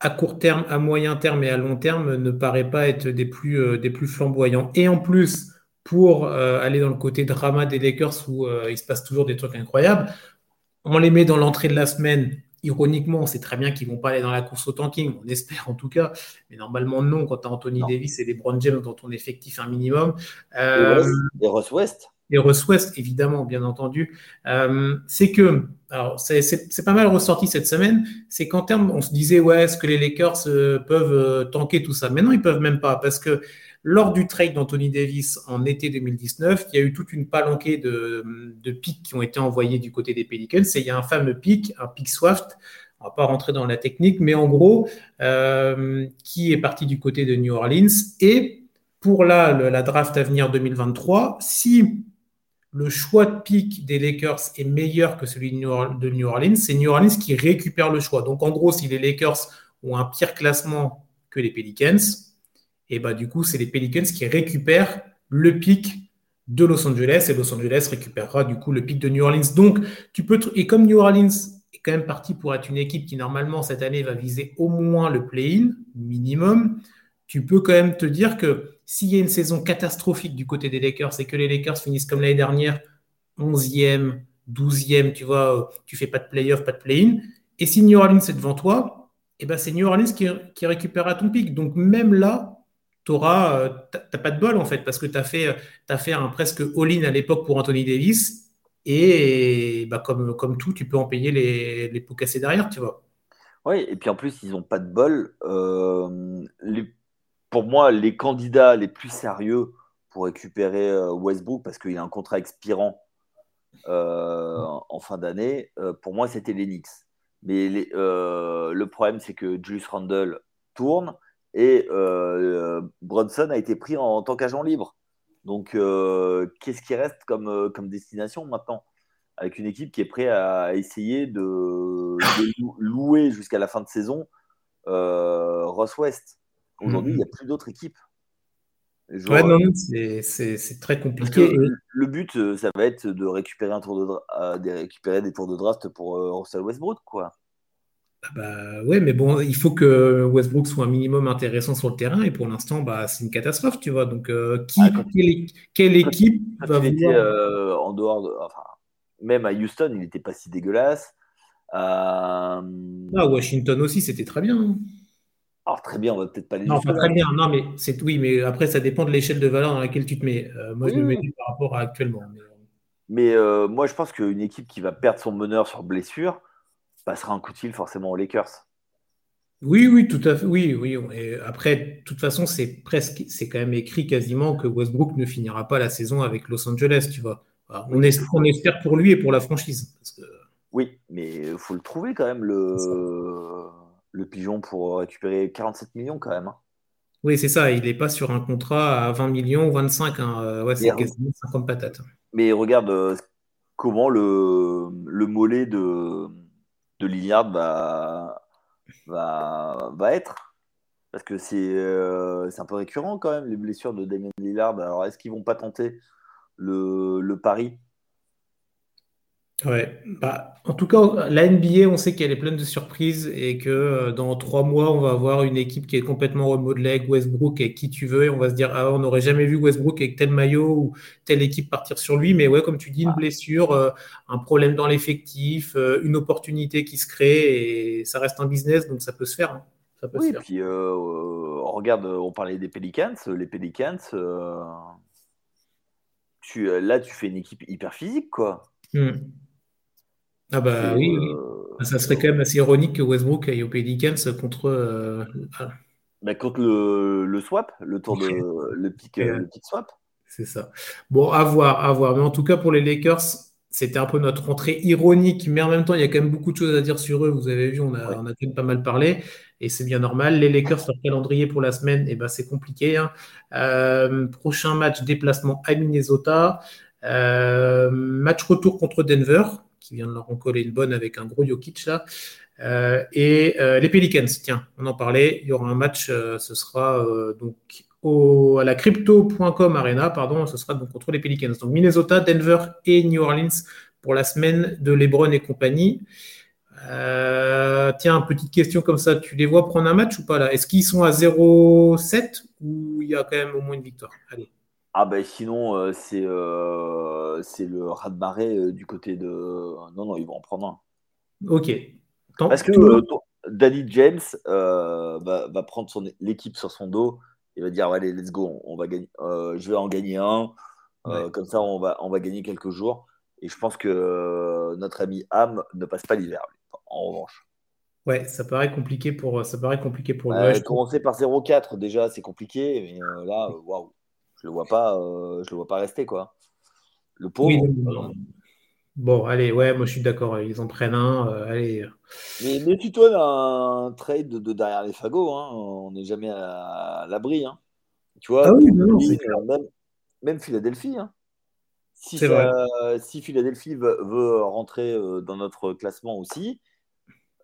à court terme, à moyen terme et à long terme ne paraît pas être des plus, euh, flamboyants. Et en plus, pour euh, aller dans le côté drama des Lakers où il se passe toujours des trucs incroyables, on les met dans l'entrée de la semaine ironiquement, on sait très bien qu'ils ne vont pas aller dans la course au tanking, on espère en tout cas, mais normalement non, quand tu as Anthony Davis et les Brown James dans ton effectif un minimum. Euh, et Ross West. Et Ross West, évidemment, bien entendu. Euh, c'est que, alors c'est pas mal ressorti cette semaine, c'est qu'en termes, on se disait, ouais, est-ce que les Lakers euh, peuvent tanker tout ça? Maintenant, ils peuvent même pas, parce que lors du trade d'Anthony Davis en été 2019, il y a eu toute une palanquée de, de pics qui ont été envoyés du côté des Pelicans. Et il y a un fameux pic, un pic Swift, on va pas rentrer dans la technique, mais en gros, euh, qui est parti du côté de New Orleans. Et pour la, draft à venir 2023, si le choix de pic des Lakers est meilleur que celui de New Orleans, c'est New Orleans qui récupère le choix. Donc en gros, si les Lakers ont un pire classement que les Pelicans, et bah, du coup, c'est les Pelicans qui récupèrent le pic de Los Angeles et Los Angeles récupérera du coup le pic de New Orleans. Donc, tu peux et comme New Orleans est quand même parti pour être une équipe qui normalement cette année va viser au moins le play-in minimum, tu peux quand même te dire que s'il y a une saison catastrophique du côté des Lakers et que les Lakers finissent comme l'année dernière, 11e, 12e, tu vois, tu fais pas de playoff, pas de play-in, et si New Orleans est devant toi, eh ben c'est New Orleans qui, qui récupérera ton pic. Donc même là, tu n'as pas de bol en fait, parce que tu as fait, as fait un presque all-in à l'époque pour Anthony Davis, et bah, comme, tout, tu peux en payer les, les pots cassés derrière, tu vois. Oui, et puis en plus, ils n'ont pas de bol. Euh, pour moi, les candidats les plus sérieux pour récupérer euh, Westbrook, parce qu'il a un contrat expirant euh, en fin d'année, pour moi, c'était les Knicks. Mais le problème, c'est que Julius Randle tourne et Bronson a été pris en, tant qu'agent libre. Donc, qu'est-ce qui reste comme, comme destination maintenant? Avec une équipe qui est prête à essayer de, louer jusqu'à la fin de saison euh, Ross West. Aujourd'hui, il n'y a plus d'autres équipes. ouais, non, c'est très compliqué. Le but, euh, ça va être de récupérer, un tour de, euh, de récupérer des tours de draft pour euh, Russell Westbrook, quoi. Ah bah ouais, mais bon, il faut que Westbrook soit un minimum intéressant sur le terrain et pour l'instant, bah, c'est une catastrophe, tu vois. Donc, qui, ah, quelle, équipe va vouloir... en dehors de, enfin, même à Houston, il n'était pas si dégueulasse. Euh... Ah, Washington aussi, c'était très bien. Hein. Alors très bien, on va peut-être pas les. Non, pas très bien. Non, mais c'est oui, mais après ça dépend de l'échelle de valeur dans laquelle tu te mets. Euh, moi, je me mets par rapport à actuellement. Mais, euh, euh, moi, je pense qu'une équipe qui va perdre son meneur sur blessure passera un coup de fil forcément aux Lakers. Oui, oui, tout à fait. Oui, oui. Et après, de toute façon, c'est presque, c'est quand même écrit quasiment que Westbrook ne finira pas la saison avec Los Angeles, tu vois. On, espère pour lui et pour la franchise. Oui, mais il faut le trouver quand même, le, le pigeon, pour récupérer 47 millions quand même. Hein. Oui, c'est ça. Il n'est pas sur un contrat à 20 millions ou 25. Hein. Ouais, c'est quasiment 50 patates. Mais regarde euh, comment le, le mollet de, de Lillard va, va, va être. Parce que euh, c'est un peu récurrent quand même, les blessures de Damien Lillard. Alors, est-ce qu'ils vont pas tenter le, le pari. Ouais, bah, en tout cas, la NBA, on sait qu'elle est pleine de surprises et que euh, dans trois mois, on va avoir une équipe qui est complètement remodelée avec Westbrook et qui tu veux, et on va se dire, ah, on n'aurait jamais vu Westbrook avec tel maillot ou telle équipe partir sur lui, mais ouais, comme tu dis, une ah. blessure, euh, un problème dans l'effectif, euh, une opportunité qui se crée et ça reste un business, donc ça peut se faire. Hein. Ça peut oui, se puis regarde, on parlait des Pelicans, les Pelicans euh, là, tu fais une équipe hyper physique, quoi. Hmm. Ah bah oui, euh, ça serait quand même assez ironique que Westbrook aille au Pelicans contre. Euh, ah. bah, contre le, le, swap, le tour de [laughs] le pick, le swap. C'est ça. Bon, à voir, à voir. Mais en tout cas, pour les Lakers, c'était un peu notre rentrée ironique, mais en même temps, il y a quand même beaucoup de choses à dire sur eux. Vous avez vu, on a, on a quand même pas mal parlé, et c'est bien normal. Les Lakers, leur calendrier pour la semaine, eh ben, c'est compliqué. Hein. Euh, prochain match, déplacement à Minnesota. Euh, match retour contre Denver, qui vient de leur en coller une bonne avec un gros Jokic là. Euh, et les Pelicans, tiens, on en parlait. Il y aura un match, ce sera donc à la crypto.com arena, pardon, ce sera donc contre les Pelicans. Donc Minnesota, Denver et New Orleans pour la semaine de LeBron et compagnie. Euh, tiens, petite question comme ça, tu les vois prendre un match ou pas là? Est-ce qu'ils sont à 0-7 ou il y a quand même au moins une victoire? Allez. Ah ben sinon euh, c'est euh, c'est le rat de marée du côté de non non ils vont en prendre un. Ok. Parce que Danny James va, va, prendre son l'équipe sur son dos il va dire allez let's go on, va gagner euh, je vais en gagner un. Euh, comme ça on va on va gagner quelques jours. Et je pense que euh, notre ami Ham ne passe pas l'hiver en revanche. Ouais ça paraît compliqué pour ça paraît compliqué pour lui commencer par 0-4 déjà c'est compliqué mais là waouh je le vois pas je le vois pas rester quoi le pauvre Bon, allez, ouais, moi je suis d'accord, ils en prennent un. allez. Mais méfie-toi d'un trade de, derrière les fagots, hein. on n'est jamais à, l'abri. Hein. Tu vois, ah même, Philadelphie. Hein. Si, si, Philadelphie veut, rentrer euh, dans notre classement aussi,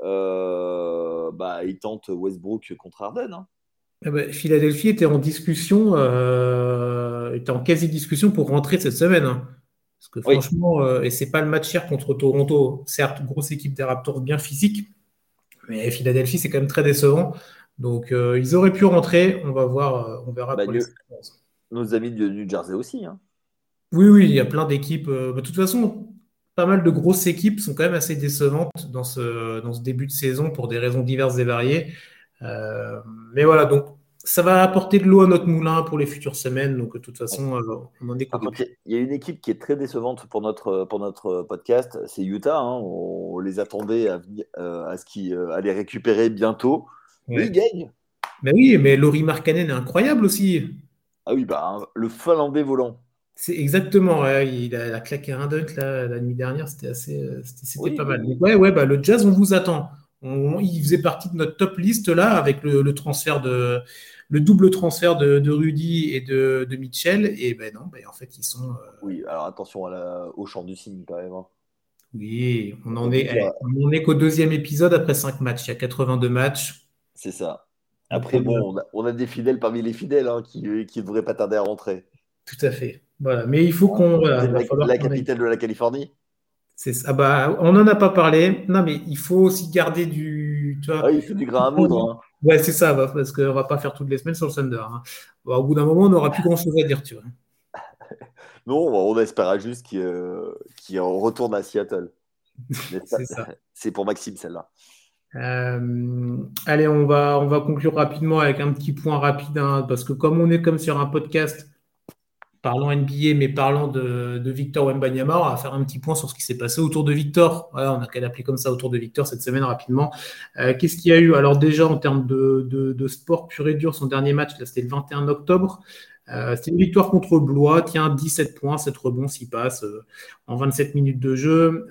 euh, bah, il tente Westbrook contre Arden. Eh ben, Philadelphie était en discussion, euh, était en quasi-discussion pour rentrer cette semaine. Hein. Parce que franchement, euh, et c'est pas le match cher contre Toronto, certes, grosse équipe des Raptors bien physique, mais Philadelphie, c'est quand même très décevant. Donc, ils auraient pu rentrer. On va voir, on verra. Bah, nos amis de New Jersey aussi. Hein. Oui, oui, il y a plein d'équipes. Bah, de toute façon, pas mal de grosses équipes sont quand même assez décevantes dans ce, dans ce début de saison pour des raisons diverses et variées. Mais voilà, donc ça va apporter de l'eau à notre moulin pour les futures semaines. Donc, de toute façon, euh, on en est Il y a une équipe qui est très décevante pour notre, pour notre podcast, c'est Utah. Hein. On, les attendait à, euh, à ce qu'ils euh, allaient récupérer bientôt. Oui, ils gagnent. Mais oui, mais Laurie Markkanen est incroyable aussi. Ah oui, bah, hein, le Finlandais volant. C'est exactement, il, a, claqué un dunk la nuit dernière, c'était assez, c'était, pas mal. ouais, ouais, bah, le Jazz, on vous attend. Il faisait partie de notre top liste là avec le transfert de, le double transfert de, Rudy et de, Mitchell. Et ben non, ben en fait, ils sont. Euh, oui, alors attention au champ du signe quand même. Hein. Oui, on en est, on est qu'au deuxième épisode après cinq matchs. Il y a 82 matchs. C'est ça. Après, bon, on a, des fidèles parmi les fidèles hein, qui ne devraient pas tarder à rentrer. Tout à fait. Voilà. Mais il faut qu'on. la, capitale de la Californie ah bah, on n'en a pas parlé. Non, mais il faut aussi garder du. Tu vois, ah, il faut du grain à moudre. Hein. Ouais, c'est ça, parce qu'on ne va pas faire toutes les semaines sur le Thunder. Hein. au bout d'un moment, on n'aura plus grand-chose à dire, tu vois. [laughs] non, on espéra juste qu'il qu retourne à Seattle. [laughs] [laughs] c'est pour Maxime, celle-là. Euh, allez, on va, on va conclure rapidement avec un petit point rapide, hein, parce que comme on est comme sur un podcast, parlant NBA, mais parlant de, Victor Wembanyama, on va faire un petit point sur ce qui s'est passé autour de Victor. On a qu'à l'appeler comme ça autour de Victor cette semaine rapidement. Euh, qu'est-ce qu'il y a eu? Alors déjà en termes de, sport pur et dur, son dernier match, là c'était le 21 octobre. Euh, c'était une victoire contre Blois, tiens, 17 points, 7 rebonds, 6 passes euh, en 27 minutes de jeu.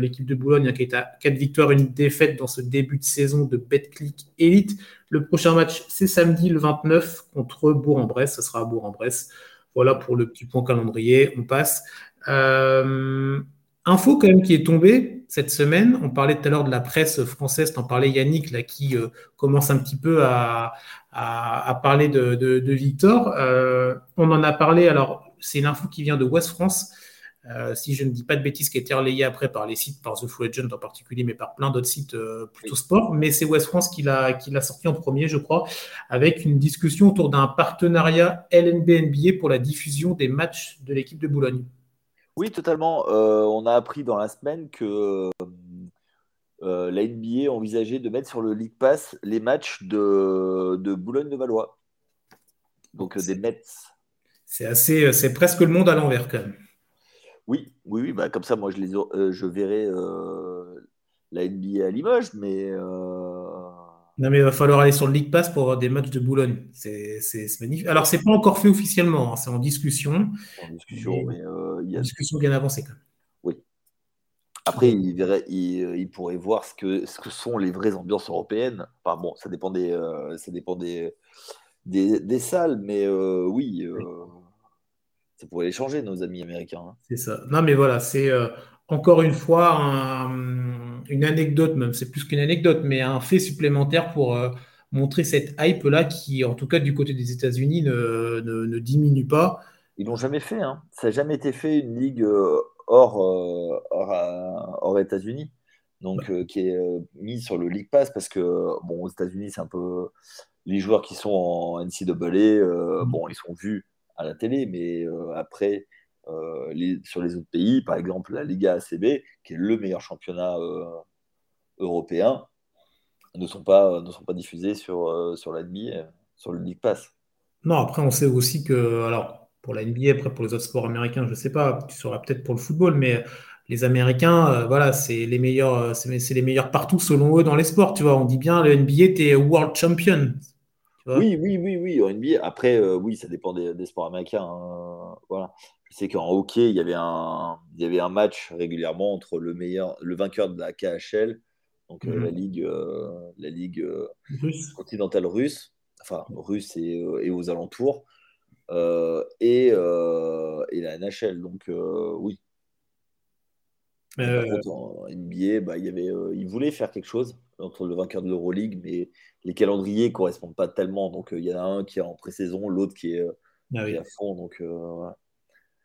L'équipe de Boulogne qui est à 4 victoires, une défaite dans ce début de saison de Betclic Elite. Le prochain match, c'est samedi le 29 contre Bourg-en-Bresse. Ce sera à Bourg-en-Bresse. Voilà pour le petit point calendrier. On passe. Euh, info quand même qui est tombée cette semaine. On parlait tout à l'heure de la presse française. T'en parlais Yannick là qui euh, commence un petit peu à, parler de, Victor. Euh, on en a parlé. Alors c'est une info qui vient de West France. Euh, si je ne dis pas de bêtises, qui a été relayé après par les sites, par The Full Agent en particulier, mais par plein d'autres sites euh, plutôt sport. Mais c'est West France qui l'a, sorti en premier, je crois, avec une discussion autour d'un partenariat LNB-NBA pour la diffusion des matchs de l'équipe de Boulogne. Oui, totalement. Euh, on a appris dans la semaine que la NBA envisageait de mettre sur le League Pass les matchs de, de Boulogne-de-Valois. Donc des Mets. C'est assez, c'est presque le monde à l'envers quand même. Oui, oui, oui bah, comme ça, moi, je, les, euh, je verrai euh, la NBA à Limoges, mais. Euh, non, mais il va falloir aller sur le League Pass pour avoir des matchs de Boulogne. C'est magnifique. Alors, c'est pas encore fait officiellement, hein, c'est en discussion. En discussion, mais, il y a. Une discussion bien avancée quand même. Oui. Après, il, verrait, il, pourrait voir ce que, ce que sont les vraies ambiances européennes. Enfin, bon, ça dépend des, ça dépend des, des, salles, mais oui. oui ça pourrait les changer, nos amis américains. Hein. C'est ça. Non, mais voilà, c'est euh, encore une fois une anecdote, même, c'est plus qu'une anecdote, mais un fait supplémentaire pour euh, montrer cette hype-là qui, en tout cas, du côté des États-Unis, ne, diminue pas. Ils l'ont jamais fait. Hein. Ça n'a jamais été fait une ligue euh, hors, hors, États-Unis. Donc, qui est mise sur le League Pass parce que, bon, aux États-Unis, c'est un peu. Les joueurs qui sont en NCAA, mmh. bon, ils sont vus à la télé, mais euh, après, euh, les, sur les autres pays, par exemple la Liga ACB, qui est le meilleur championnat euh, européen, ne sont pas, ne sont pas diffusés sur, sur la NBA, sur le League Pass. Non, après, on sait aussi que, alors, pour la NBA, après, pour les autres sports américains, je ne sais pas, tu sauras peut-être pour le football, mais les Américains, voilà, c'est les meilleurs, c'est les meilleurs partout selon eux dans les sports. Tu vois, on dit bien le NBA, tu es world champion. Oui, oui, oui, oui, en NBA. Après, euh, oui, ça dépend des, sports américains. Hein, voilà. Je sais qu'en hockey, il y avait un, il y avait un match régulièrement entre le meilleur, le vainqueur de la KHL, donc euh, la mhm. ligue, euh, la ligue continentale russe, enfin russe et, et aux alentours, et, et la NHL. Donc oui. en NBA, bah, il y avait, il voulait faire quelque chose entre le vainqueur de l'Euroleague, mais les calendriers ne correspondent pas tellement. Donc, euh, il y en a un qui est en pré-saison, l'autre qui, est, euh, ah à fond. Donc, euh,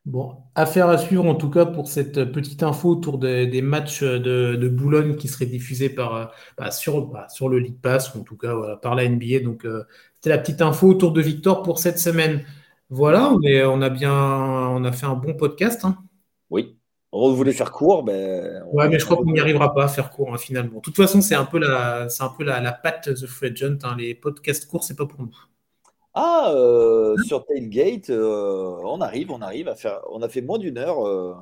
Bon, affaire à suivre en tout cas pour cette petite info autour des, matchs de, Boulogne qui seraient diffusés par, bah, sur, bah, sur le League Pass ou en tout cas par la NBA. Donc euh, c'était la petite info autour de Victor pour cette semaine. Voilà, on, on a bien on a fait un bon podcast. Hein. Oui. On voulait faire court, ben. Ouais, mais je crois qu'on n'y arrivera pas à faire court hein, finalement. De toute façon, c'est un peu la, c'est un peu la, la patte The Free Agent. Hein. Les podcasts courts, c'est pas pour nous. Ah, euh, sur Tailgate, euh, on arrive, on arrive à faire. On a fait moins d'une heure euh,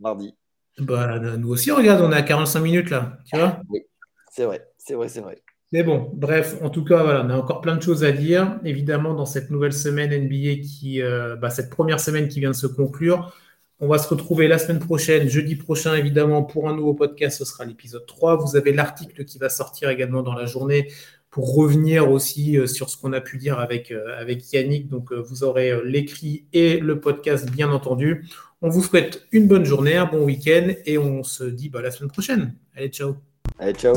mardi. Bah, nous aussi, regarde, on est à 45 minutes là, tu vois? Oui, c'est vrai, c'est vrai, c'est vrai. Mais bon, bref, en tout cas, voilà, on a encore plein de choses à dire. Évidemment, dans cette nouvelle semaine NBA qui, bah, cette première semaine qui vient de se conclure, on va se retrouver la semaine prochaine, jeudi prochain, évidemment, pour un nouveau podcast. Ce sera l'épisode 3. Vous avez l'article qui va sortir également dans la journée pour revenir aussi euh, sur ce qu'on a pu dire avec, euh, Yannick. Donc, euh, vous aurez l'écrit et le podcast, bien entendu. On vous souhaite une bonne journée, un bon week-end et on se dit bah, la semaine prochaine. Allez, ciao. Allez, ciao.